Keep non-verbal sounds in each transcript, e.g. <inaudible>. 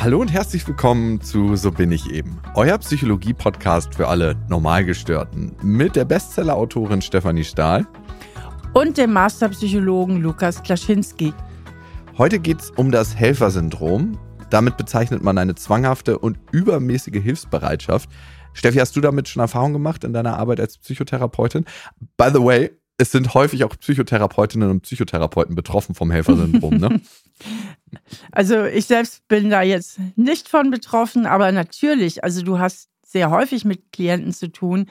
Hallo und herzlich willkommen zu So bin ich eben, euer Psychologie-Podcast für alle Normalgestörten mit der Bestseller-Autorin Stefanie Stahl und dem Masterpsychologen Lukas Klaschinski. Heute geht es um das Helfersyndrom. Damit bezeichnet man eine zwanghafte und übermäßige Hilfsbereitschaft. Steffi, hast du damit schon Erfahrung gemacht in deiner Arbeit als Psychotherapeutin? By the way, es sind häufig auch Psychotherapeutinnen und Psychotherapeuten betroffen vom Helfersyndrom, ne? <laughs> Also ich selbst bin da jetzt nicht von betroffen, aber natürlich, also du hast sehr häufig mit Klienten zu tun,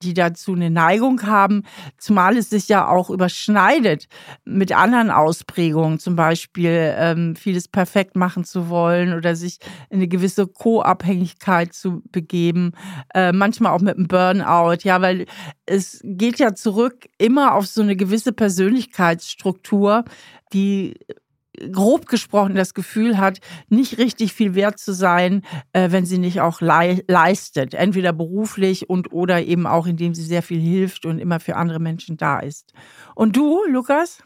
die dazu eine Neigung haben, zumal es sich ja auch überschneidet mit anderen Ausprägungen, zum Beispiel ähm, vieles perfekt machen zu wollen oder sich in eine gewisse Co-Abhängigkeit zu begeben, äh, manchmal auch mit einem Burnout, ja, weil es geht ja zurück immer auf so eine gewisse Persönlichkeitsstruktur, die grob gesprochen das Gefühl hat, nicht richtig viel wert zu sein, äh, wenn sie nicht auch leistet. Entweder beruflich und oder eben auch, indem sie sehr viel hilft und immer für andere Menschen da ist. Und du, Lukas?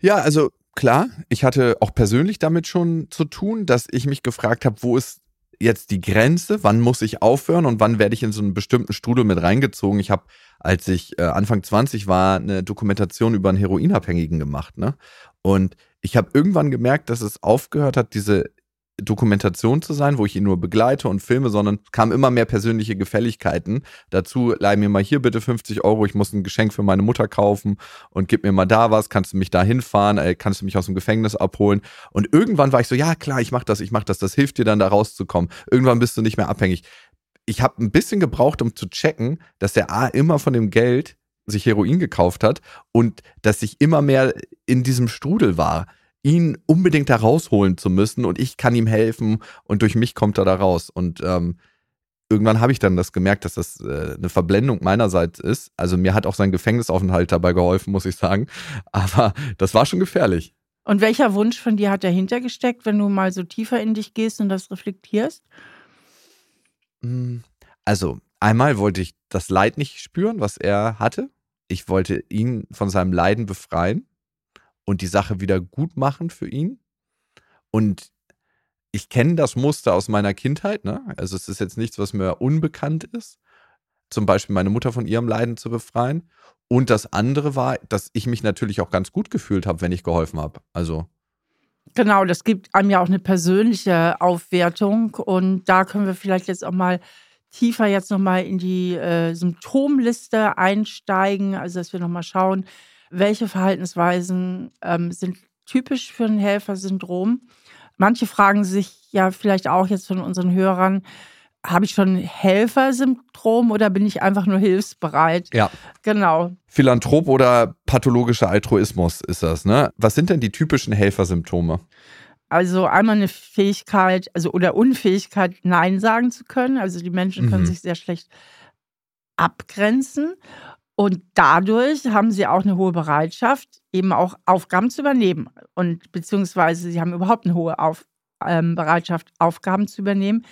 Ja, also klar, ich hatte auch persönlich damit schon zu tun, dass ich mich gefragt habe, wo ist jetzt die Grenze, wann muss ich aufhören und wann werde ich in so einen bestimmten Strudel mit reingezogen. Ich habe, als ich äh, Anfang 20 war, eine Dokumentation über einen Heroinabhängigen gemacht. Ne? Und ich habe irgendwann gemerkt, dass es aufgehört hat, diese Dokumentation zu sein, wo ich ihn nur begleite und filme, sondern kamen immer mehr persönliche Gefälligkeiten dazu. Leih mir mal hier bitte 50 Euro, ich muss ein Geschenk für meine Mutter kaufen und gib mir mal da was, kannst du mich da hinfahren, äh, kannst du mich aus dem Gefängnis abholen. Und irgendwann war ich so, ja klar, ich mach das, ich mach das, das hilft dir dann da rauszukommen. Irgendwann bist du nicht mehr abhängig. Ich habe ein bisschen gebraucht, um zu checken, dass der A immer von dem Geld sich Heroin gekauft hat und dass ich immer mehr in diesem Strudel war, ihn unbedingt da rausholen zu müssen und ich kann ihm helfen und durch mich kommt er da raus. Und ähm, irgendwann habe ich dann das gemerkt, dass das äh, eine Verblendung meinerseits ist. Also mir hat auch sein Gefängnisaufenthalt dabei geholfen, muss ich sagen. Aber das war schon gefährlich. Und welcher Wunsch von dir hat dahinter gesteckt, wenn du mal so tiefer in dich gehst und das reflektierst? Hm, also, einmal wollte ich das Leid nicht spüren, was er hatte ich wollte ihn von seinem Leiden befreien und die Sache wieder gut machen für ihn. Und ich kenne das Muster aus meiner Kindheit, ne? Also es ist jetzt nichts, was mir unbekannt ist. Zum Beispiel meine Mutter von ihrem Leiden zu befreien. Und das andere war, dass ich mich natürlich auch ganz gut gefühlt habe, wenn ich geholfen habe. Also. Genau, das gibt einem ja auch eine persönliche Aufwertung. Und da können wir vielleicht jetzt auch mal tiefer jetzt nochmal in die äh, Symptomliste einsteigen, also dass wir nochmal schauen, welche Verhaltensweisen ähm, sind typisch für ein Helfersyndrom. Manche fragen sich ja vielleicht auch jetzt von unseren Hörern, habe ich schon ein Helfersyndrom oder bin ich einfach nur hilfsbereit? Ja. Genau. Philanthrop oder pathologischer Altruismus ist das, ne? Was sind denn die typischen Helfersymptome? Also einmal eine Fähigkeit, also oder Unfähigkeit, Nein sagen zu können. Also die Menschen können mhm. sich sehr schlecht abgrenzen. Und dadurch haben sie auch eine hohe Bereitschaft, eben auch Aufgaben zu übernehmen. Und beziehungsweise sie haben überhaupt eine hohe Auf, ähm, Bereitschaft, Aufgaben zu übernehmen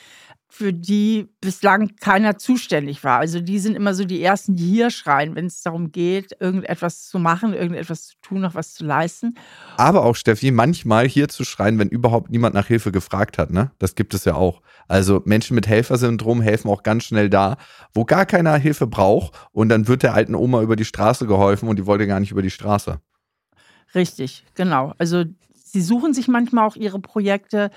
für die bislang keiner zuständig war. Also die sind immer so die Ersten, die hier schreien, wenn es darum geht, irgendetwas zu machen, irgendetwas zu tun, noch was zu leisten. Aber auch, Steffi, manchmal hier zu schreien, wenn überhaupt niemand nach Hilfe gefragt hat. Ne? Das gibt es ja auch. Also Menschen mit Helfersyndrom helfen auch ganz schnell da, wo gar keiner Hilfe braucht. Und dann wird der alten Oma über die Straße geholfen und die wollte gar nicht über die Straße. Richtig, genau. Also sie suchen sich manchmal auch ihre Projekte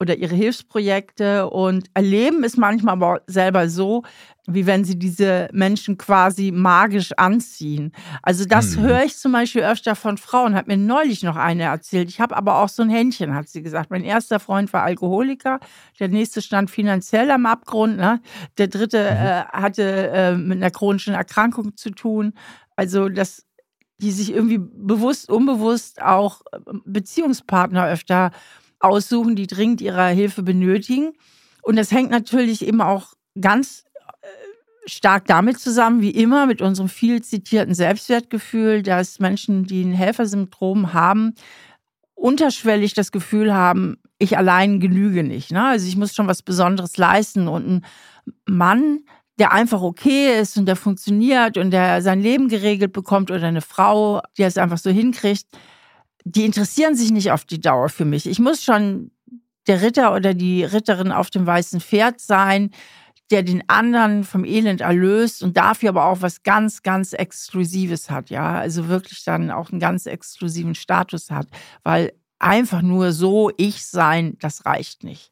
oder ihre Hilfsprojekte und erleben es manchmal aber selber so, wie wenn sie diese Menschen quasi magisch anziehen. Also das mhm. höre ich zum Beispiel öfter von Frauen, hat mir neulich noch eine erzählt. Ich habe aber auch so ein Händchen, hat sie gesagt. Mein erster Freund war Alkoholiker, der nächste stand finanziell am Abgrund, ne? der dritte mhm. äh, hatte äh, mit einer chronischen Erkrankung zu tun. Also das die sich irgendwie bewusst, unbewusst auch äh, Beziehungspartner öfter aussuchen, die dringend ihre Hilfe benötigen. Und das hängt natürlich eben auch ganz äh, stark damit zusammen, wie immer, mit unserem viel zitierten Selbstwertgefühl, dass Menschen, die ein Helfersyndrom haben, unterschwellig das Gefühl haben, ich allein genüge nicht. Ne? Also ich muss schon was Besonderes leisten. Und ein Mann, der einfach okay ist und der funktioniert und der sein Leben geregelt bekommt oder eine Frau, die es einfach so hinkriegt, die interessieren sich nicht auf die Dauer für mich. Ich muss schon der Ritter oder die Ritterin auf dem weißen Pferd sein, der den anderen vom Elend erlöst und dafür aber auch was ganz, ganz Exklusives hat, ja. Also wirklich dann auch einen ganz exklusiven Status hat, weil einfach nur so ich sein, das reicht nicht.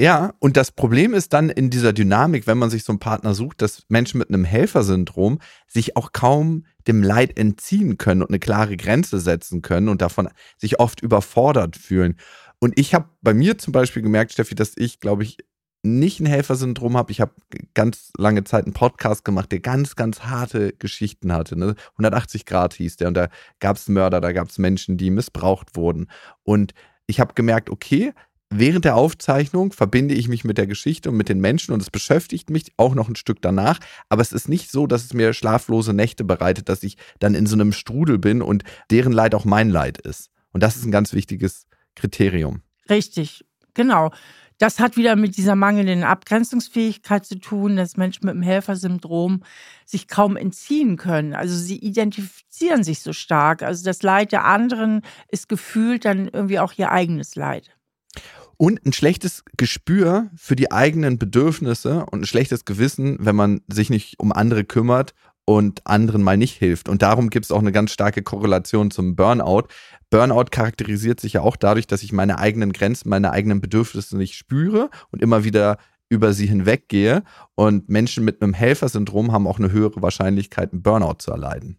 Ja, und das Problem ist dann in dieser Dynamik, wenn man sich so einen Partner sucht, dass Menschen mit einem Helfersyndrom sich auch kaum dem Leid entziehen können und eine klare Grenze setzen können und davon sich oft überfordert fühlen. Und ich habe bei mir zum Beispiel gemerkt, Steffi, dass ich, glaube ich, nicht ein Helfersyndrom habe. Ich habe ganz lange Zeit einen Podcast gemacht, der ganz, ganz harte Geschichten hatte. Ne? 180 Grad hieß der und da gab es Mörder, da gab es Menschen, die missbraucht wurden. Und ich habe gemerkt, okay, während der Aufzeichnung verbinde ich mich mit der Geschichte und mit den Menschen und es beschäftigt mich auch noch ein Stück danach. Aber es ist nicht so, dass es mir schlaflose Nächte bereitet, dass ich dann in so einem Strudel bin und deren Leid auch mein Leid ist. Und das ist ein ganz wichtiges Kriterium. Richtig, genau. Das hat wieder mit dieser mangelnden Abgrenzungsfähigkeit zu tun, dass Menschen mit dem Helfersyndrom sich kaum entziehen können. Also sie identifizieren sich so stark. Also das Leid der anderen ist gefühlt dann irgendwie auch ihr eigenes Leid. Und ein schlechtes Gespür für die eigenen Bedürfnisse und ein schlechtes Gewissen, wenn man sich nicht um andere kümmert und anderen mal nicht hilft. Und darum gibt es auch eine ganz starke Korrelation zum Burnout. Burnout charakterisiert sich ja auch dadurch, dass ich meine eigenen Grenzen, meine eigenen Bedürfnisse nicht spüre und immer wieder über sie hinweggehe. Und Menschen mit einem Helfersyndrom haben auch eine höhere Wahrscheinlichkeit, einen Burnout zu erleiden.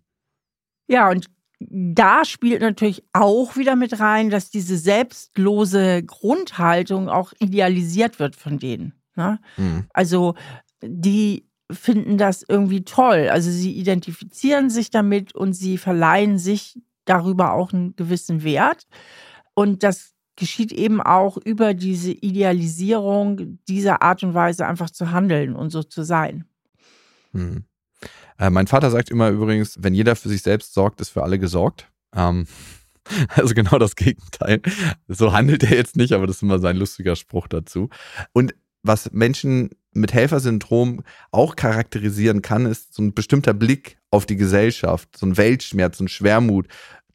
Ja, und da spielt natürlich auch wieder mit rein, dass diese selbstlose Grundhaltung auch idealisiert wird von denen. Ne? Mhm. Also die finden das irgendwie toll. Also sie identifizieren sich damit und sie verleihen sich darüber auch einen gewissen Wert. Und das geschieht eben auch über diese Idealisierung dieser Art und Weise einfach zu handeln und so zu sein. Hm. Äh, mein Vater sagt immer übrigens, wenn jeder für sich selbst sorgt, ist für alle gesorgt. Ähm, <laughs> also genau das Gegenteil. So handelt er jetzt nicht, aber das ist immer sein lustiger Spruch dazu. Und was Menschen mit Helfersyndrom auch charakterisieren kann, ist so ein bestimmter Blick auf die Gesellschaft, so ein Weltschmerz, so ein Schwermut,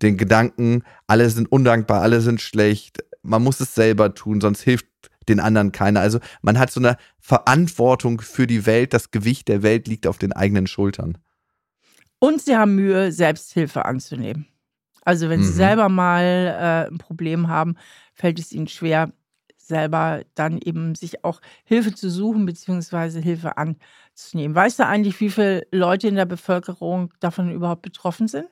den Gedanken, alle sind undankbar, alle sind schlecht, man muss es selber tun, sonst hilft den anderen keiner. Also man hat so eine Verantwortung für die Welt, das Gewicht der Welt liegt auf den eigenen Schultern. Und sie haben Mühe, Selbsthilfe anzunehmen. Also wenn mhm. sie selber mal äh, ein Problem haben, fällt es ihnen schwer, selber dann eben sich auch Hilfe zu suchen beziehungsweise Hilfe anzunehmen. Weißt du eigentlich, wie viele Leute in der Bevölkerung davon überhaupt betroffen sind?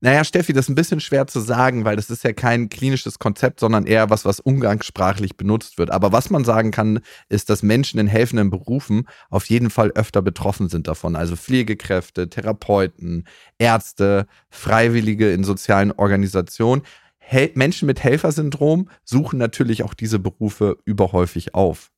Naja, Steffi, das ist ein bisschen schwer zu sagen, weil das ist ja kein klinisches Konzept, sondern eher was, was umgangssprachlich benutzt wird. Aber was man sagen kann, ist, dass Menschen in helfenden Berufen auf jeden Fall öfter betroffen sind davon. Also Pflegekräfte, Therapeuten, Ärzte, Freiwillige in sozialen Organisationen. Hel Menschen mit Helfersyndrom suchen natürlich auch diese Berufe überhäufig auf.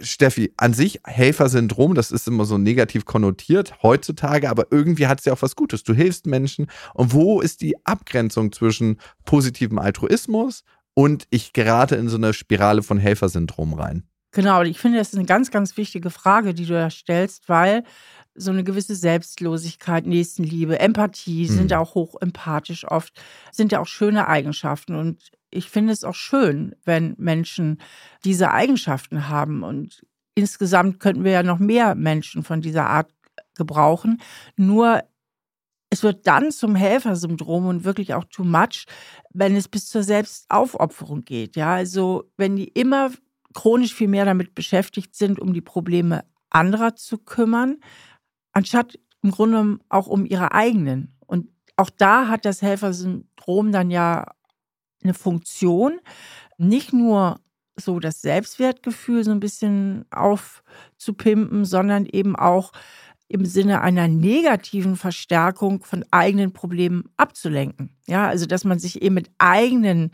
Steffi, an sich Helfersyndrom, das ist immer so negativ konnotiert heutzutage, aber irgendwie hat es ja auch was Gutes. Du hilfst Menschen. Und wo ist die Abgrenzung zwischen positivem Altruismus und ich gerate in so eine Spirale von Helfersyndrom rein? Genau, ich finde, das ist eine ganz, ganz wichtige Frage, die du da stellst, weil so eine gewisse Selbstlosigkeit, Nächstenliebe, Empathie sind ja mhm. auch hoch empathisch oft, sind ja auch schöne Eigenschaften. Und ich finde es auch schön, wenn Menschen diese Eigenschaften haben. Und insgesamt könnten wir ja noch mehr Menschen von dieser Art gebrauchen. Nur es wird dann zum Helfersyndrom und wirklich auch too much, wenn es bis zur Selbstaufopferung geht. Ja, also wenn die immer chronisch viel mehr damit beschäftigt sind, um die Probleme anderer zu kümmern, anstatt im Grunde auch um ihre eigenen. Und auch da hat das Helfersyndrom dann ja eine Funktion, nicht nur so das Selbstwertgefühl so ein bisschen aufzupimpen, sondern eben auch im Sinne einer negativen Verstärkung von eigenen Problemen abzulenken. Ja, also dass man sich eben mit eigenen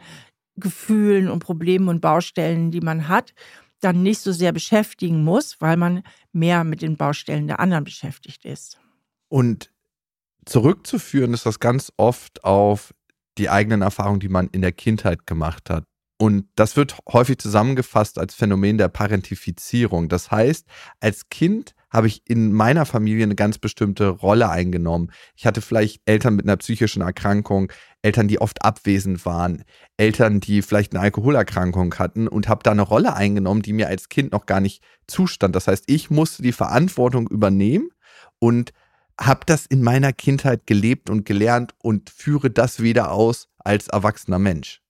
Gefühlen und Problemen und Baustellen, die man hat, dann nicht so sehr beschäftigen muss, weil man mehr mit den Baustellen der anderen beschäftigt ist. Und zurückzuführen ist das ganz oft auf die eigenen Erfahrungen, die man in der Kindheit gemacht hat. Und das wird häufig zusammengefasst als Phänomen der Parentifizierung. Das heißt, als Kind habe ich in meiner Familie eine ganz bestimmte Rolle eingenommen. Ich hatte vielleicht Eltern mit einer psychischen Erkrankung, Eltern, die oft abwesend waren, Eltern, die vielleicht eine Alkoholerkrankung hatten und habe da eine Rolle eingenommen, die mir als Kind noch gar nicht zustand. Das heißt, ich musste die Verantwortung übernehmen und habe das in meiner Kindheit gelebt und gelernt und führe das wieder aus als erwachsener Mensch.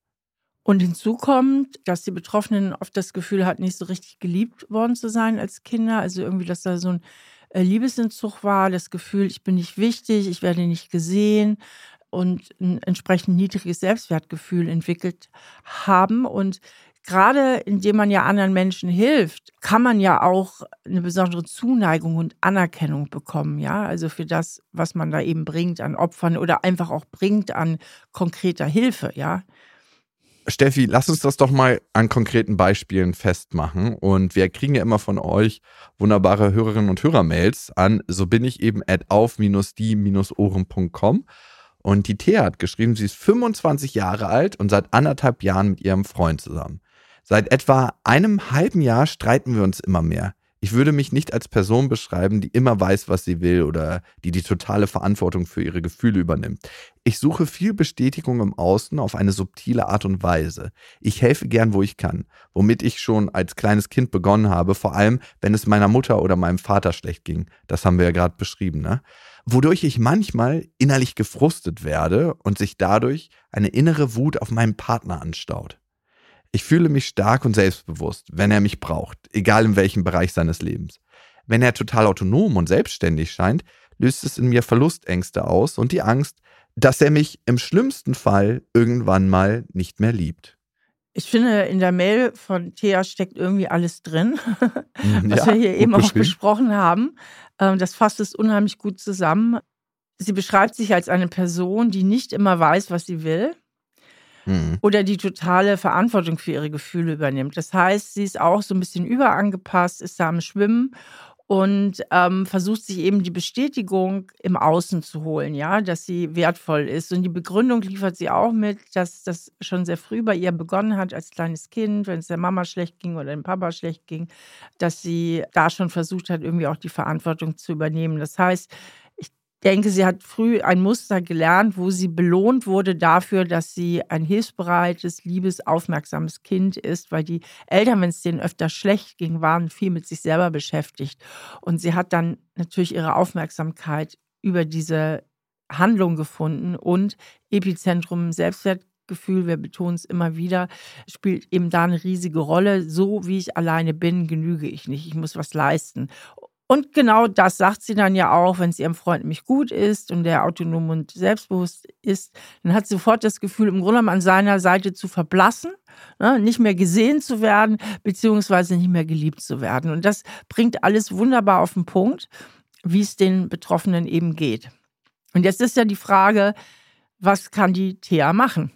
Und hinzu kommt, dass die Betroffenen oft das Gefühl hatten, nicht so richtig geliebt worden zu sein als Kinder. Also irgendwie, dass da so ein äh, Liebesentzug war, das Gefühl, ich bin nicht wichtig, ich werde nicht gesehen und ein entsprechend niedriges Selbstwertgefühl entwickelt haben. Und gerade indem man ja anderen Menschen hilft, kann man ja auch eine besondere Zuneigung und Anerkennung bekommen, ja, also für das, was man da eben bringt an Opfern oder einfach auch bringt an konkreter Hilfe, ja. Steffi, lass uns das doch mal an konkreten Beispielen festmachen. Und wir kriegen ja immer von euch wunderbare Hörerinnen und Hörermails an, so bin ich eben at auf-die-ohren.com. Und die Thea hat geschrieben, sie ist 25 Jahre alt und seit anderthalb Jahren mit ihrem Freund zusammen. Seit etwa einem halben Jahr streiten wir uns immer mehr. Ich würde mich nicht als Person beschreiben, die immer weiß, was sie will oder die die totale Verantwortung für ihre Gefühle übernimmt. Ich suche viel Bestätigung im Außen auf eine subtile Art und Weise. Ich helfe gern, wo ich kann, womit ich schon als kleines Kind begonnen habe, vor allem wenn es meiner Mutter oder meinem Vater schlecht ging. Das haben wir ja gerade beschrieben, ne? Wodurch ich manchmal innerlich gefrustet werde und sich dadurch eine innere Wut auf meinen Partner anstaut. Ich fühle mich stark und selbstbewusst, wenn er mich braucht, egal in welchem Bereich seines Lebens. Wenn er total autonom und selbstständig scheint, löst es in mir Verlustängste aus und die Angst, dass er mich im schlimmsten Fall irgendwann mal nicht mehr liebt. Ich finde, in der Mail von Thea steckt irgendwie alles drin, mhm, was ja, wir hier eben auch besprochen haben. Ähm, das fasst es unheimlich gut zusammen. Sie beschreibt sich als eine Person, die nicht immer weiß, was sie will mhm. oder die totale Verantwortung für ihre Gefühle übernimmt. Das heißt, sie ist auch so ein bisschen überangepasst, ist da am Schwimmen und ähm, versucht sich eben die Bestätigung im Außen zu holen, ja, dass sie wertvoll ist. Und die Begründung liefert sie auch mit, dass das schon sehr früh bei ihr begonnen hat als kleines Kind, wenn es der Mama schlecht ging oder dem Papa schlecht ging, dass sie da schon versucht hat, irgendwie auch die Verantwortung zu übernehmen. Das heißt, denke, sie hat früh ein Muster gelernt, wo sie belohnt wurde dafür, dass sie ein hilfsbereites, liebes, aufmerksames Kind ist, weil die Eltern, wenn es denen öfter schlecht ging, waren viel mit sich selber beschäftigt. Und sie hat dann natürlich ihre Aufmerksamkeit über diese Handlung gefunden und Epizentrum Selbstwertgefühl, wir betonen es immer wieder, spielt eben da eine riesige Rolle. So wie ich alleine bin, genüge ich nicht. Ich muss was leisten. Und genau das sagt sie dann ja auch, wenn es ihrem Freund nämlich gut ist und der autonom und selbstbewusst ist, dann hat sie sofort das Gefühl, im Grunde an seiner Seite zu verblassen, ne, nicht mehr gesehen zu werden, beziehungsweise nicht mehr geliebt zu werden. Und das bringt alles wunderbar auf den Punkt, wie es den Betroffenen eben geht. Und jetzt ist ja die Frage, was kann die Thea machen?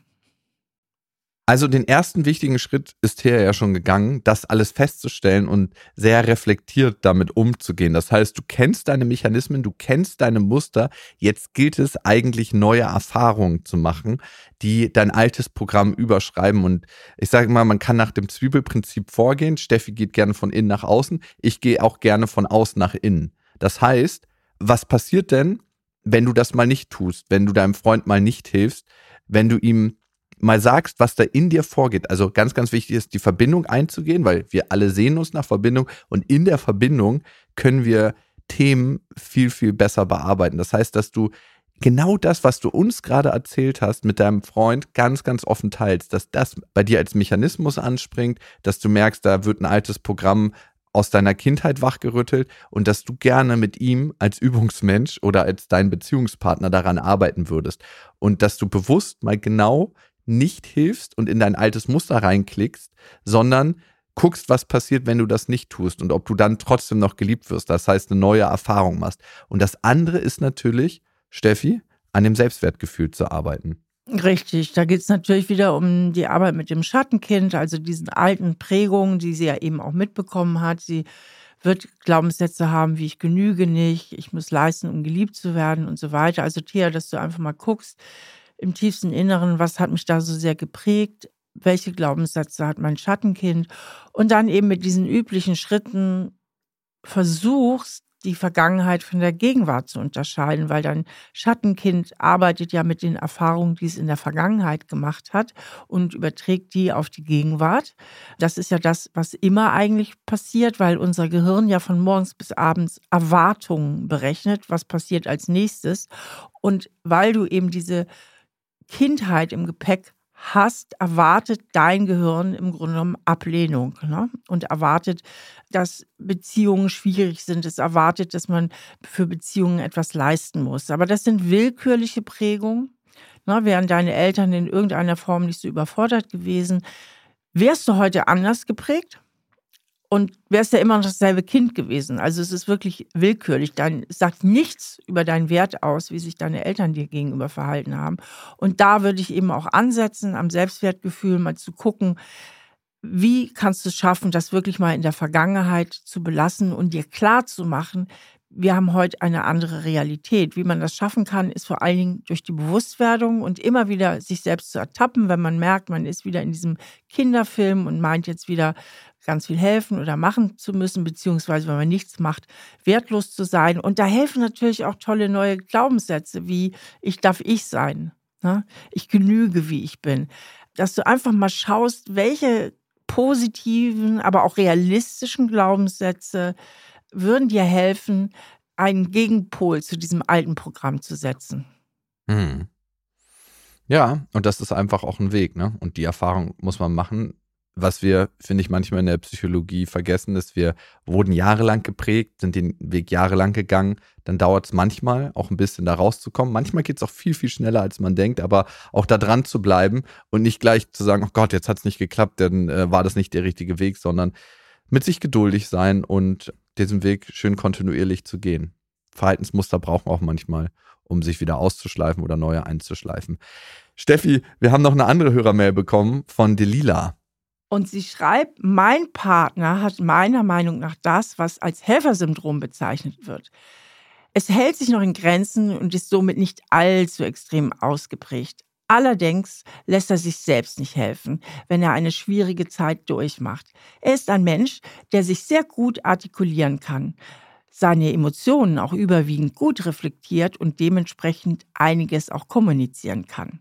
Also den ersten wichtigen Schritt ist hier ja schon gegangen, das alles festzustellen und sehr reflektiert damit umzugehen. Das heißt, du kennst deine Mechanismen, du kennst deine Muster. Jetzt gilt es eigentlich neue Erfahrungen zu machen, die dein altes Programm überschreiben. Und ich sage mal, man kann nach dem Zwiebelprinzip vorgehen. Steffi geht gerne von innen nach außen. Ich gehe auch gerne von außen nach innen. Das heißt, was passiert denn, wenn du das mal nicht tust, wenn du deinem Freund mal nicht hilfst, wenn du ihm mal sagst, was da in dir vorgeht. Also ganz, ganz wichtig ist, die Verbindung einzugehen, weil wir alle sehen uns nach Verbindung und in der Verbindung können wir Themen viel, viel besser bearbeiten. Das heißt, dass du genau das, was du uns gerade erzählt hast, mit deinem Freund ganz, ganz offen teilst, dass das bei dir als Mechanismus anspringt, dass du merkst, da wird ein altes Programm aus deiner Kindheit wachgerüttelt und dass du gerne mit ihm als Übungsmensch oder als dein Beziehungspartner daran arbeiten würdest und dass du bewusst mal genau nicht hilfst und in dein altes Muster reinklickst, sondern guckst, was passiert, wenn du das nicht tust und ob du dann trotzdem noch geliebt wirst. Das heißt, eine neue Erfahrung machst. Und das andere ist natürlich, Steffi, an dem Selbstwertgefühl zu arbeiten. Richtig, da geht es natürlich wieder um die Arbeit mit dem Schattenkind, also diesen alten Prägungen, die sie ja eben auch mitbekommen hat. Sie wird Glaubenssätze haben, wie ich genüge nicht, ich muss leisten, um geliebt zu werden und so weiter. Also Thea, dass du einfach mal guckst, im tiefsten Inneren, was hat mich da so sehr geprägt, welche Glaubenssätze hat mein Schattenkind und dann eben mit diesen üblichen Schritten versuchst, die Vergangenheit von der Gegenwart zu unterscheiden, weil dein Schattenkind arbeitet ja mit den Erfahrungen, die es in der Vergangenheit gemacht hat und überträgt die auf die Gegenwart. Das ist ja das, was immer eigentlich passiert, weil unser Gehirn ja von morgens bis abends Erwartungen berechnet, was passiert als nächstes. Und weil du eben diese Kindheit im Gepäck hast, erwartet dein Gehirn im Grunde genommen Ablehnung ne? und erwartet, dass Beziehungen schwierig sind. Es erwartet, dass man für Beziehungen etwas leisten muss. Aber das sind willkürliche Prägungen. Ne? Wären deine Eltern in irgendeiner Form nicht so überfordert gewesen, wärst du heute anders geprägt? Und wärst ja immer noch dasselbe Kind gewesen. Also es ist wirklich willkürlich. Dann sagt nichts über deinen Wert aus, wie sich deine Eltern dir gegenüber verhalten haben. Und da würde ich eben auch ansetzen, am Selbstwertgefühl mal zu gucken, wie kannst du es schaffen, das wirklich mal in der Vergangenheit zu belassen und dir klar zu machen, wir haben heute eine andere Realität. Wie man das schaffen kann, ist vor allen Dingen durch die Bewusstwerdung und immer wieder sich selbst zu ertappen, wenn man merkt, man ist wieder in diesem Kinderfilm und meint jetzt wieder ganz viel helfen oder machen zu müssen, beziehungsweise wenn man nichts macht, wertlos zu sein. Und da helfen natürlich auch tolle neue Glaubenssätze wie ich darf ich sein, ne? ich genüge, wie ich bin. Dass du einfach mal schaust, welche positiven, aber auch realistischen Glaubenssätze würden dir helfen, einen Gegenpol zu diesem alten Programm zu setzen. Hm. Ja, und das ist einfach auch ein Weg, ne? Und die Erfahrung muss man machen. Was wir, finde ich, manchmal in der Psychologie vergessen, ist, wir wurden jahrelang geprägt, sind den Weg jahrelang gegangen. Dann dauert es manchmal auch ein bisschen da rauszukommen. Manchmal geht es auch viel, viel schneller, als man denkt, aber auch da dran zu bleiben und nicht gleich zu sagen, oh Gott, jetzt hat es nicht geklappt, dann äh, war das nicht der richtige Weg, sondern mit sich geduldig sein und diesen Weg schön kontinuierlich zu gehen. Verhaltensmuster brauchen auch manchmal, um sich wieder auszuschleifen oder neue einzuschleifen. Steffi, wir haben noch eine andere Hörermail bekommen von Delila. Und sie schreibt, mein Partner hat meiner Meinung nach das, was als Helfersyndrom bezeichnet wird. Es hält sich noch in Grenzen und ist somit nicht allzu extrem ausgeprägt. Allerdings lässt er sich selbst nicht helfen, wenn er eine schwierige Zeit durchmacht. Er ist ein Mensch, der sich sehr gut artikulieren kann, seine Emotionen auch überwiegend gut reflektiert und dementsprechend einiges auch kommunizieren kann.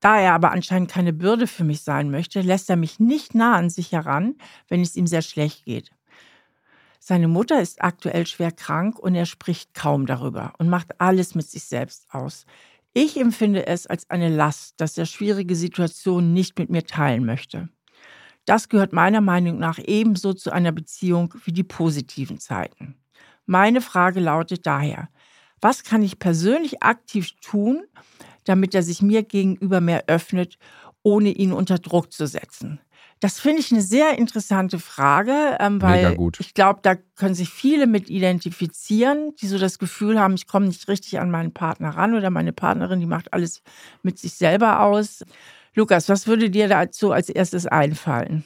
Da er aber anscheinend keine Bürde für mich sein möchte, lässt er mich nicht nah an sich heran, wenn es ihm sehr schlecht geht. Seine Mutter ist aktuell schwer krank und er spricht kaum darüber und macht alles mit sich selbst aus. Ich empfinde es als eine Last, dass er schwierige Situationen nicht mit mir teilen möchte. Das gehört meiner Meinung nach ebenso zu einer Beziehung wie die positiven Zeiten. Meine Frage lautet daher, was kann ich persönlich aktiv tun, damit er sich mir gegenüber mehr öffnet, ohne ihn unter Druck zu setzen? Das finde ich eine sehr interessante Frage, ähm, weil ich glaube, da können sich viele mit identifizieren, die so das Gefühl haben, ich komme nicht richtig an meinen Partner ran oder meine Partnerin, die macht alles mit sich selber aus. Lukas, was würde dir dazu als erstes einfallen?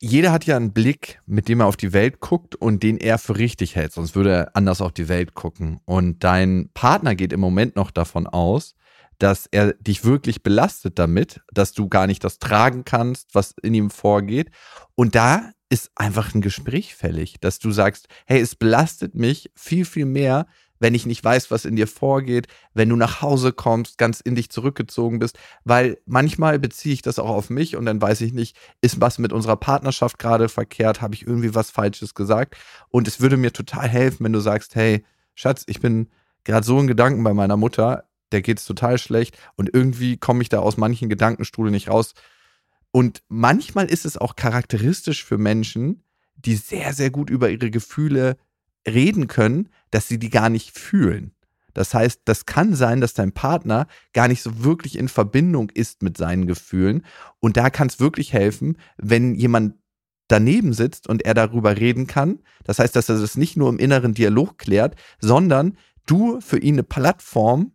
Jeder hat ja einen Blick, mit dem er auf die Welt guckt und den er für richtig hält, sonst würde er anders auf die Welt gucken. Und dein Partner geht im Moment noch davon aus, dass er dich wirklich belastet damit, dass du gar nicht das tragen kannst, was in ihm vorgeht. Und da ist einfach ein Gespräch fällig, dass du sagst, hey, es belastet mich viel, viel mehr, wenn ich nicht weiß, was in dir vorgeht, wenn du nach Hause kommst, ganz in dich zurückgezogen bist, weil manchmal beziehe ich das auch auf mich und dann weiß ich nicht, ist was mit unserer Partnerschaft gerade verkehrt, habe ich irgendwie was Falsches gesagt? Und es würde mir total helfen, wenn du sagst, hey, Schatz, ich bin gerade so in Gedanken bei meiner Mutter, der geht es total schlecht und irgendwie komme ich da aus manchen Gedankenstrudel nicht raus. Und manchmal ist es auch charakteristisch für Menschen, die sehr, sehr gut über ihre Gefühle reden können, dass sie die gar nicht fühlen. Das heißt, das kann sein, dass dein Partner gar nicht so wirklich in Verbindung ist mit seinen Gefühlen. Und da kann es wirklich helfen, wenn jemand daneben sitzt und er darüber reden kann. Das heißt, dass er das nicht nur im inneren Dialog klärt, sondern du für ihn eine Plattform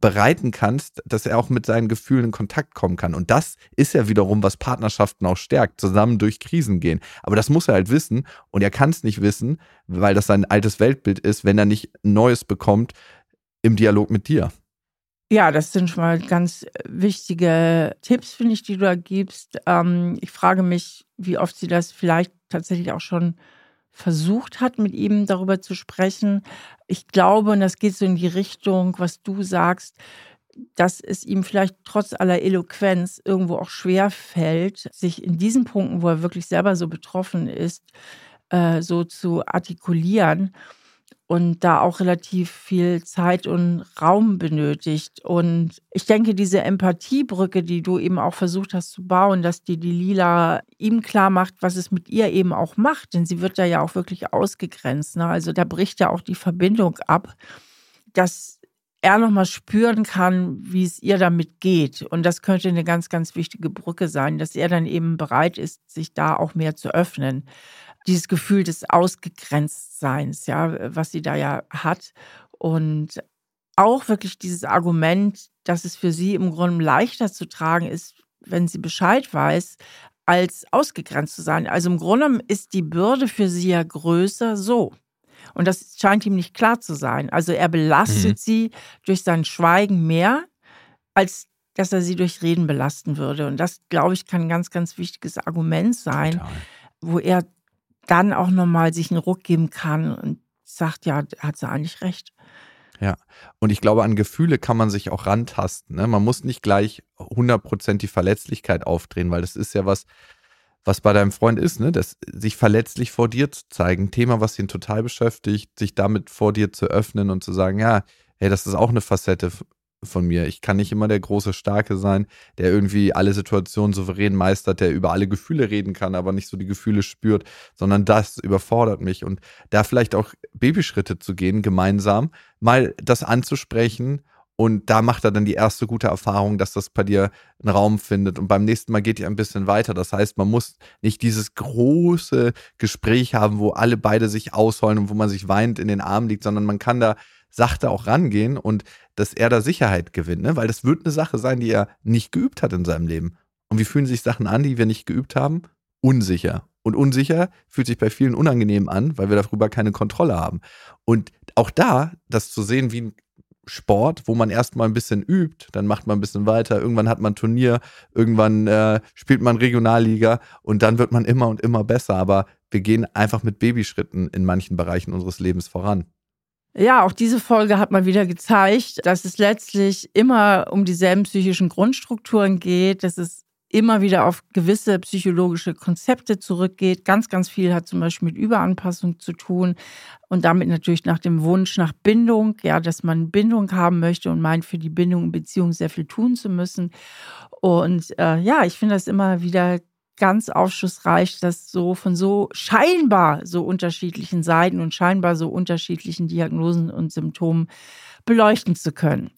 bereiten kannst, dass er auch mit seinen Gefühlen in Kontakt kommen kann. Und das ist ja wiederum, was Partnerschaften auch stärkt, zusammen durch Krisen gehen. Aber das muss er halt wissen und er kann es nicht wissen, weil das sein altes Weltbild ist, wenn er nicht Neues bekommt im Dialog mit dir. Ja, das sind schon mal ganz wichtige Tipps, finde ich, die du da gibst. Ähm, ich frage mich, wie oft sie das vielleicht tatsächlich auch schon versucht hat, mit ihm darüber zu sprechen. Ich glaube, und das geht so in die Richtung, was du sagst, dass es ihm vielleicht trotz aller Eloquenz irgendwo auch schwer fällt, sich in diesen Punkten, wo er wirklich selber so betroffen ist, äh, so zu artikulieren und da auch relativ viel Zeit und Raum benötigt. Und ich denke, diese Empathiebrücke, die du eben auch versucht hast zu bauen, dass die, die Lila ihm klar macht, was es mit ihr eben auch macht, denn sie wird da ja auch wirklich ausgegrenzt. Ne? Also da bricht ja auch die Verbindung ab, dass er nochmal spüren kann, wie es ihr damit geht. Und das könnte eine ganz, ganz wichtige Brücke sein, dass er dann eben bereit ist, sich da auch mehr zu öffnen dieses Gefühl des Ausgegrenztseins, ja, was sie da ja hat. Und auch wirklich dieses Argument, dass es für sie im Grunde leichter zu tragen ist, wenn sie Bescheid weiß, als ausgegrenzt zu sein. Also im Grunde ist die Bürde für sie ja größer so. Und das scheint ihm nicht klar zu sein. Also er belastet mhm. sie durch sein Schweigen mehr, als dass er sie durch Reden belasten würde. Und das, glaube ich, kann ein ganz, ganz wichtiges Argument sein, Total. wo er dann auch nochmal sich einen Ruck geben kann und sagt, ja, hat sie eigentlich recht. Ja, und ich glaube, an Gefühle kann man sich auch rantasten. Ne? Man muss nicht gleich 100% die Verletzlichkeit aufdrehen, weil das ist ja was, was bei deinem Freund ist, ne? Das, sich verletzlich vor dir zu zeigen. Thema, was ihn total beschäftigt, sich damit vor dir zu öffnen und zu sagen, ja, hey, das ist auch eine Facette von mir. Ich kann nicht immer der große Starke sein, der irgendwie alle Situationen souverän meistert, der über alle Gefühle reden kann, aber nicht so die Gefühle spürt, sondern das überfordert mich. Und da vielleicht auch Babyschritte zu gehen, gemeinsam, mal das anzusprechen. Und da macht er dann die erste gute Erfahrung, dass das bei dir einen Raum findet. Und beim nächsten Mal geht ihr ein bisschen weiter. Das heißt, man muss nicht dieses große Gespräch haben, wo alle beide sich ausholen und wo man sich weint in den Armen liegt, sondern man kann da sachte auch rangehen und dass er da Sicherheit gewinnt, ne? weil das wird eine Sache sein, die er nicht geübt hat in seinem Leben. Und wie fühlen sich Sachen an, die wir nicht geübt haben? Unsicher. Und unsicher fühlt sich bei vielen unangenehm an, weil wir darüber keine Kontrolle haben. Und auch da, das zu sehen wie ein Sport, wo man erstmal ein bisschen übt, dann macht man ein bisschen weiter, irgendwann hat man Turnier, irgendwann äh, spielt man Regionalliga und dann wird man immer und immer besser. Aber wir gehen einfach mit Babyschritten in manchen Bereichen unseres Lebens voran. Ja, auch diese Folge hat mal wieder gezeigt, dass es letztlich immer um dieselben psychischen Grundstrukturen geht, dass es immer wieder auf gewisse psychologische Konzepte zurückgeht. Ganz, ganz viel hat zum Beispiel mit Überanpassung zu tun und damit natürlich nach dem Wunsch nach Bindung, ja, dass man Bindung haben möchte und meint, für die Bindung in Beziehung sehr viel tun zu müssen. Und äh, ja, ich finde das immer wieder ganz aufschlussreich, das so von so scheinbar so unterschiedlichen Seiten und scheinbar so unterschiedlichen Diagnosen und Symptomen beleuchten zu können.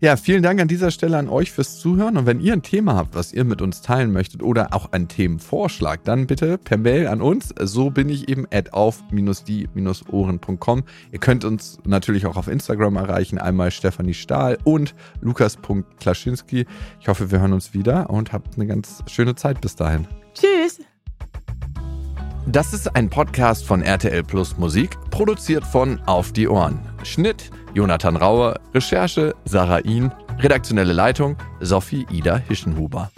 Ja, vielen Dank an dieser Stelle an euch fürs Zuhören. Und wenn ihr ein Thema habt, was ihr mit uns teilen möchtet oder auch einen Themenvorschlag, dann bitte per Mail an uns. So bin ich eben at auf-die-ohren.com. Ihr könnt uns natürlich auch auf Instagram erreichen. Einmal Stefanie Stahl und lukas.klaschinski. Ich hoffe, wir hören uns wieder und habt eine ganz schöne Zeit bis dahin. Tschüss. Das ist ein Podcast von RTL Plus Musik, produziert von Auf die Ohren. Schnitt Jonathan Rauer, Recherche Sarah Ihn, redaktionelle Leitung Sophie Ida Hischenhuber.